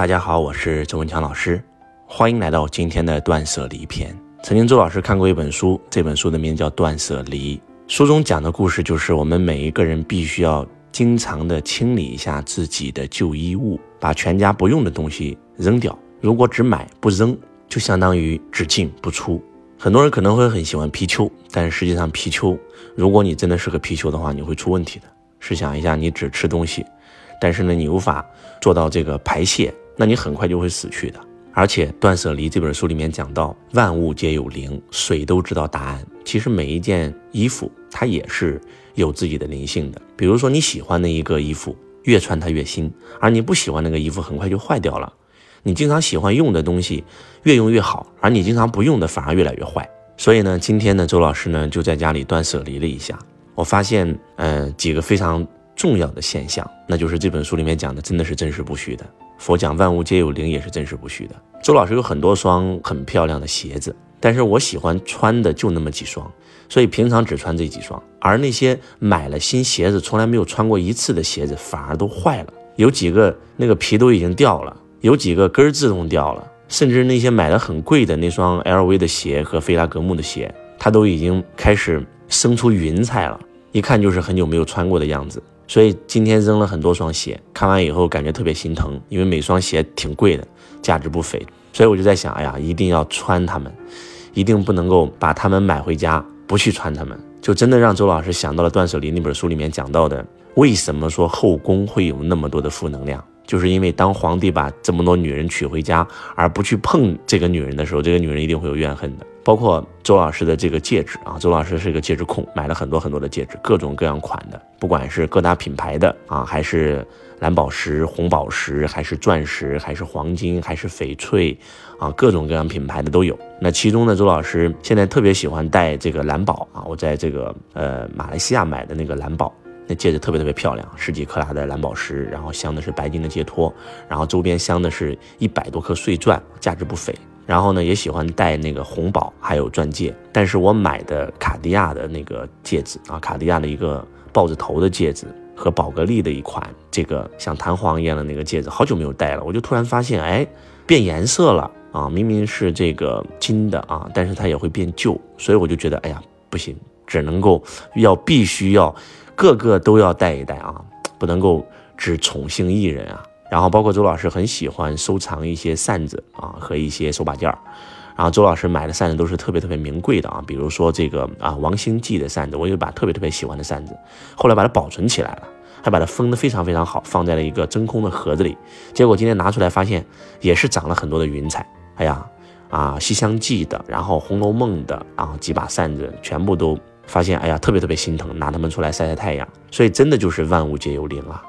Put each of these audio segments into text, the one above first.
大家好，我是周文强老师，欢迎来到今天的断舍离篇。曾经周老师看过一本书，这本书的名字叫《断舍离》，书中讲的故事就是我们每一个人必须要经常的清理一下自己的旧衣物，把全家不用的东西扔掉。如果只买不扔，就相当于只进不出。很多人可能会很喜欢貔貅，但是实际上貔貅，如果你真的是个貔貅的话，你会出问题的。试想一下，你只吃东西，但是呢，你无法做到这个排泄，那你很快就会死去的。而且《断舍离》这本书里面讲到，万物皆有灵，水都知道答案。其实每一件衣服，它也是有自己的灵性的。比如说你喜欢的一个衣服，越穿它越新；而你不喜欢那个衣服，很快就坏掉了。你经常喜欢用的东西，越用越好；而你经常不用的，反而越来越坏。所以呢，今天呢，周老师呢就在家里断舍离了一下。我发现，呃，几个非常重要的现象，那就是这本书里面讲的真的是真实不虚的。佛讲万物皆有灵，也是真实不虚的。周老师有很多双很漂亮的鞋子，但是我喜欢穿的就那么几双，所以平常只穿这几双。而那些买了新鞋子从来没有穿过一次的鞋子，反而都坏了，有几个那个皮都已经掉了，有几个根儿自动掉了，甚至那些买的很贵的那双 LV 的鞋和菲拉格慕的鞋，它都已经开始生出云彩了。一看就是很久没有穿过的样子，所以今天扔了很多双鞋。看完以后感觉特别心疼，因为每双鞋挺贵的，价值不菲。所以我就在想，哎呀，一定要穿它们，一定不能够把它们买回家不去穿它们。就真的让周老师想到了《断舍离》那本书里面讲到的，为什么说后宫会有那么多的负能量？就是因为当皇帝把这么多女人娶回家，而不去碰这个女人的时候，这个女人一定会有怨恨的。包括周老师的这个戒指啊，周老师是一个戒指控，买了很多很多的戒指，各种各样款的，不管是各大品牌的啊，还是蓝宝石、红宝石，还是钻石，还是黄金，还是翡翠，啊，各种各样品牌的都有。那其中呢，周老师现在特别喜欢戴这个蓝宝啊，我在这个呃马来西亚买的那个蓝宝。那戒指特别特别漂亮，十几克拉的蓝宝石，然后镶的是白金的戒托，然后周边镶的是一百多颗碎钻，价值不菲。然后呢，也喜欢戴那个红宝，还有钻戒。但是我买的卡地亚的那个戒指啊，卡地亚的一个豹子头的戒指和宝格丽的一款这个像弹簧一样的那个戒指，好久没有戴了，我就突然发现，哎，变颜色了啊！明明是这个金的啊，但是它也会变旧，所以我就觉得，哎呀，不行，只能够要必须要。个个都要戴一戴啊，不能够 只宠幸一人啊。然后包括周老师很喜欢收藏一些扇子啊和一些手把件儿，然后周老师买的扇子都是特别特别名贵的啊，比如说这个啊王星记的扇子，我有一把特别特别喜欢的扇子，后来把它保存起来了，还把它封的非常非常好，放在了一个真空的盒子里。结果今天拿出来发现也是长了很多的云彩。哎呀啊西厢记的，然后红楼梦的，然后几把扇子全部都。发现哎呀，特别特别心疼，拿它们出来晒晒太阳。所以真的就是万物皆有灵啊。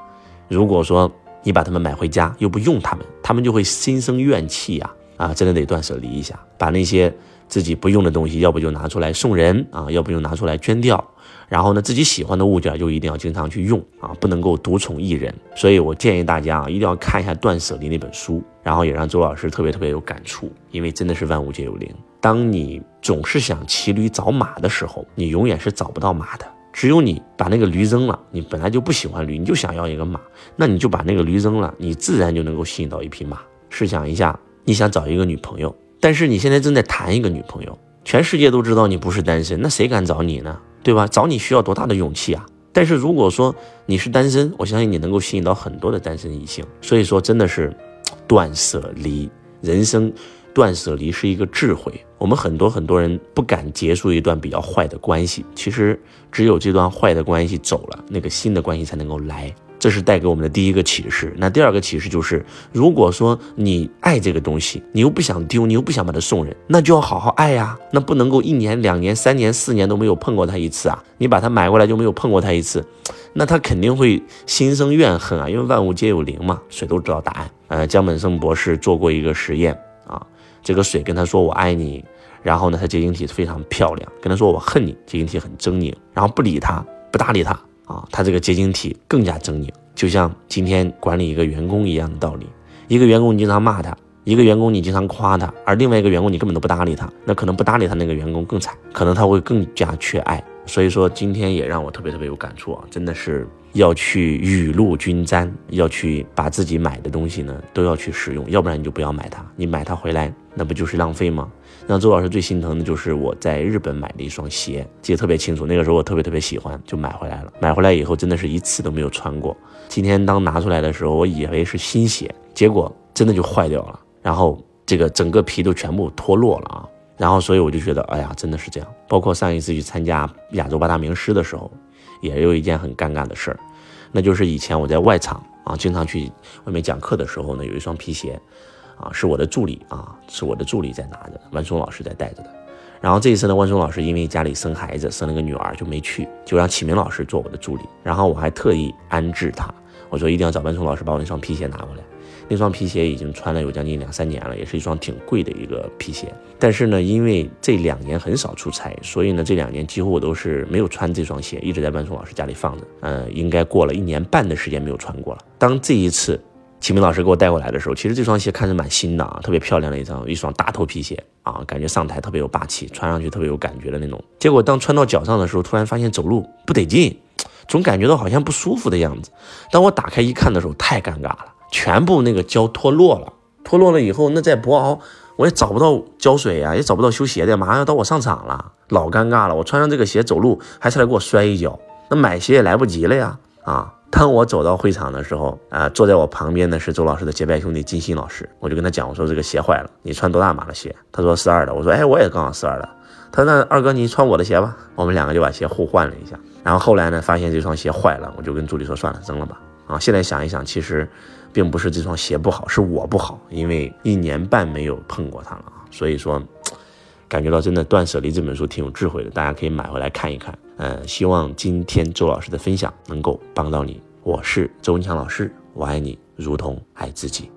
如果说你把它们买回家又不用它们，它们就会心生怨气呀啊！真的得断舍离一下，把那些自己不用的东西，要不就拿出来送人啊，要不就拿出来捐掉。然后呢，自己喜欢的物件就一定要经常去用啊，不能够独宠一人。所以我建议大家啊，一定要看一下《断舍离》那本书，然后也让周老师特别特别有感触，因为真的是万物皆有灵。当你总是想骑驴找马的时候，你永远是找不到马的。只有你把那个驴扔了，你本来就不喜欢驴，你就想要一个马，那你就把那个驴扔了，你自然就能够吸引到一匹马。试想一下，你想找一个女朋友，但是你现在正在谈一个女朋友，全世界都知道你不是单身，那谁敢找你呢？对吧？找你需要多大的勇气啊！但是如果说你是单身，我相信你能够吸引到很多的单身异性。所以说，真的是 断舍离，人生。断舍离是一个智慧，我们很多很多人不敢结束一段比较坏的关系，其实只有这段坏的关系走了，那个新的关系才能够来，这是带给我们的第一个启示。那第二个启示就是，如果说你爱这个东西，你又不想丢，你又不想把它送人，那就要好好爱呀，那不能够一年、两年、三年、四年都没有碰过它一次啊，你把它买过来就没有碰过它一次，那他肯定会心生怨恨啊，因为万物皆有灵嘛，谁都知道答案。呃，江本胜博士做过一个实验。这个水跟他说我爱你，然后呢，他结晶体非常漂亮。跟他说我恨你，结晶体很狰狞。然后不理他，不搭理他啊，他这个结晶体更加狰狞，就像今天管理一个员工一样的道理。一个员工你经常骂他，一个员工你经常夸他，而另外一个员工你根本都不搭理他，那可能不搭理他那个员工更惨，可能他会更加缺爱。所以说今天也让我特别特别有感触啊，真的是要去雨露均沾，要去把自己买的东西呢都要去使用，要不然你就不要买它。你买它回来，那不就是浪费吗？让周老师最心疼的就是我在日本买的一双鞋，记得特别清楚。那个时候我特别特别喜欢，就买回来了。买回来以后真的是一次都没有穿过。今天当拿出来的时候，我以为是新鞋，结果真的就坏掉了。然后这个整个皮都全部脱落了啊。然后所以我就觉得，哎呀，真的是这样。包括上一次去参加亚洲八大名师的时候，也有一件很尴尬的事儿，那就是以前我在外场啊，经常去外面讲课的时候呢，有一双皮鞋。啊，是我的助理啊，是我的助理在拿着，万松老师在带着的。然后这一次呢，万松老师因为家里生孩子，生了个女儿就没去，就让启明老师做我的助理。然后我还特意安置他，我说一定要找万松老师把我那双皮鞋拿过来。那双皮鞋已经穿了有将近两三年了，也是一双挺贵的一个皮鞋。但是呢，因为这两年很少出差，所以呢，这两年几乎我都是没有穿这双鞋，一直在万松老师家里放着。呃，应该过了一年半的时间没有穿过了。当这一次。启明老师给我带过来的时候，其实这双鞋看着蛮新的啊，特别漂亮的一双一双大头皮鞋啊，感觉上台特别有霸气，穿上去特别有感觉的那种。结果当穿到脚上的时候，突然发现走路不得劲，总感觉到好像不舒服的样子。当我打开一看的时候，太尴尬了，全部那个胶脱落了，脱落了以后，那在博鳌我也找不到胶水呀，也找不到修鞋的，马上要到我上场了，老尴尬了。我穿上这个鞋走路，还差点给我摔一跤，那买鞋也来不及了呀，啊。当我走到会场的时候，啊，坐在我旁边的是周老师的结拜兄弟金鑫老师，我就跟他讲，我说这个鞋坏了，你穿多大码的鞋？他说四二的，我说哎，我也刚好四二的。他说那二哥你穿我的鞋吧，我们两个就把鞋互换了一下。然后后来呢，发现这双鞋坏了，我就跟助理说算了，扔了吧。啊，现在想一想，其实并不是这双鞋不好，是我不好，因为一年半没有碰过它了啊。所以说，感觉到真的断舍离这本书挺有智慧的，大家可以买回来看一看。呃，希望今天周老师的分享能够帮到你。我是周文强老师，我爱你如同爱自己。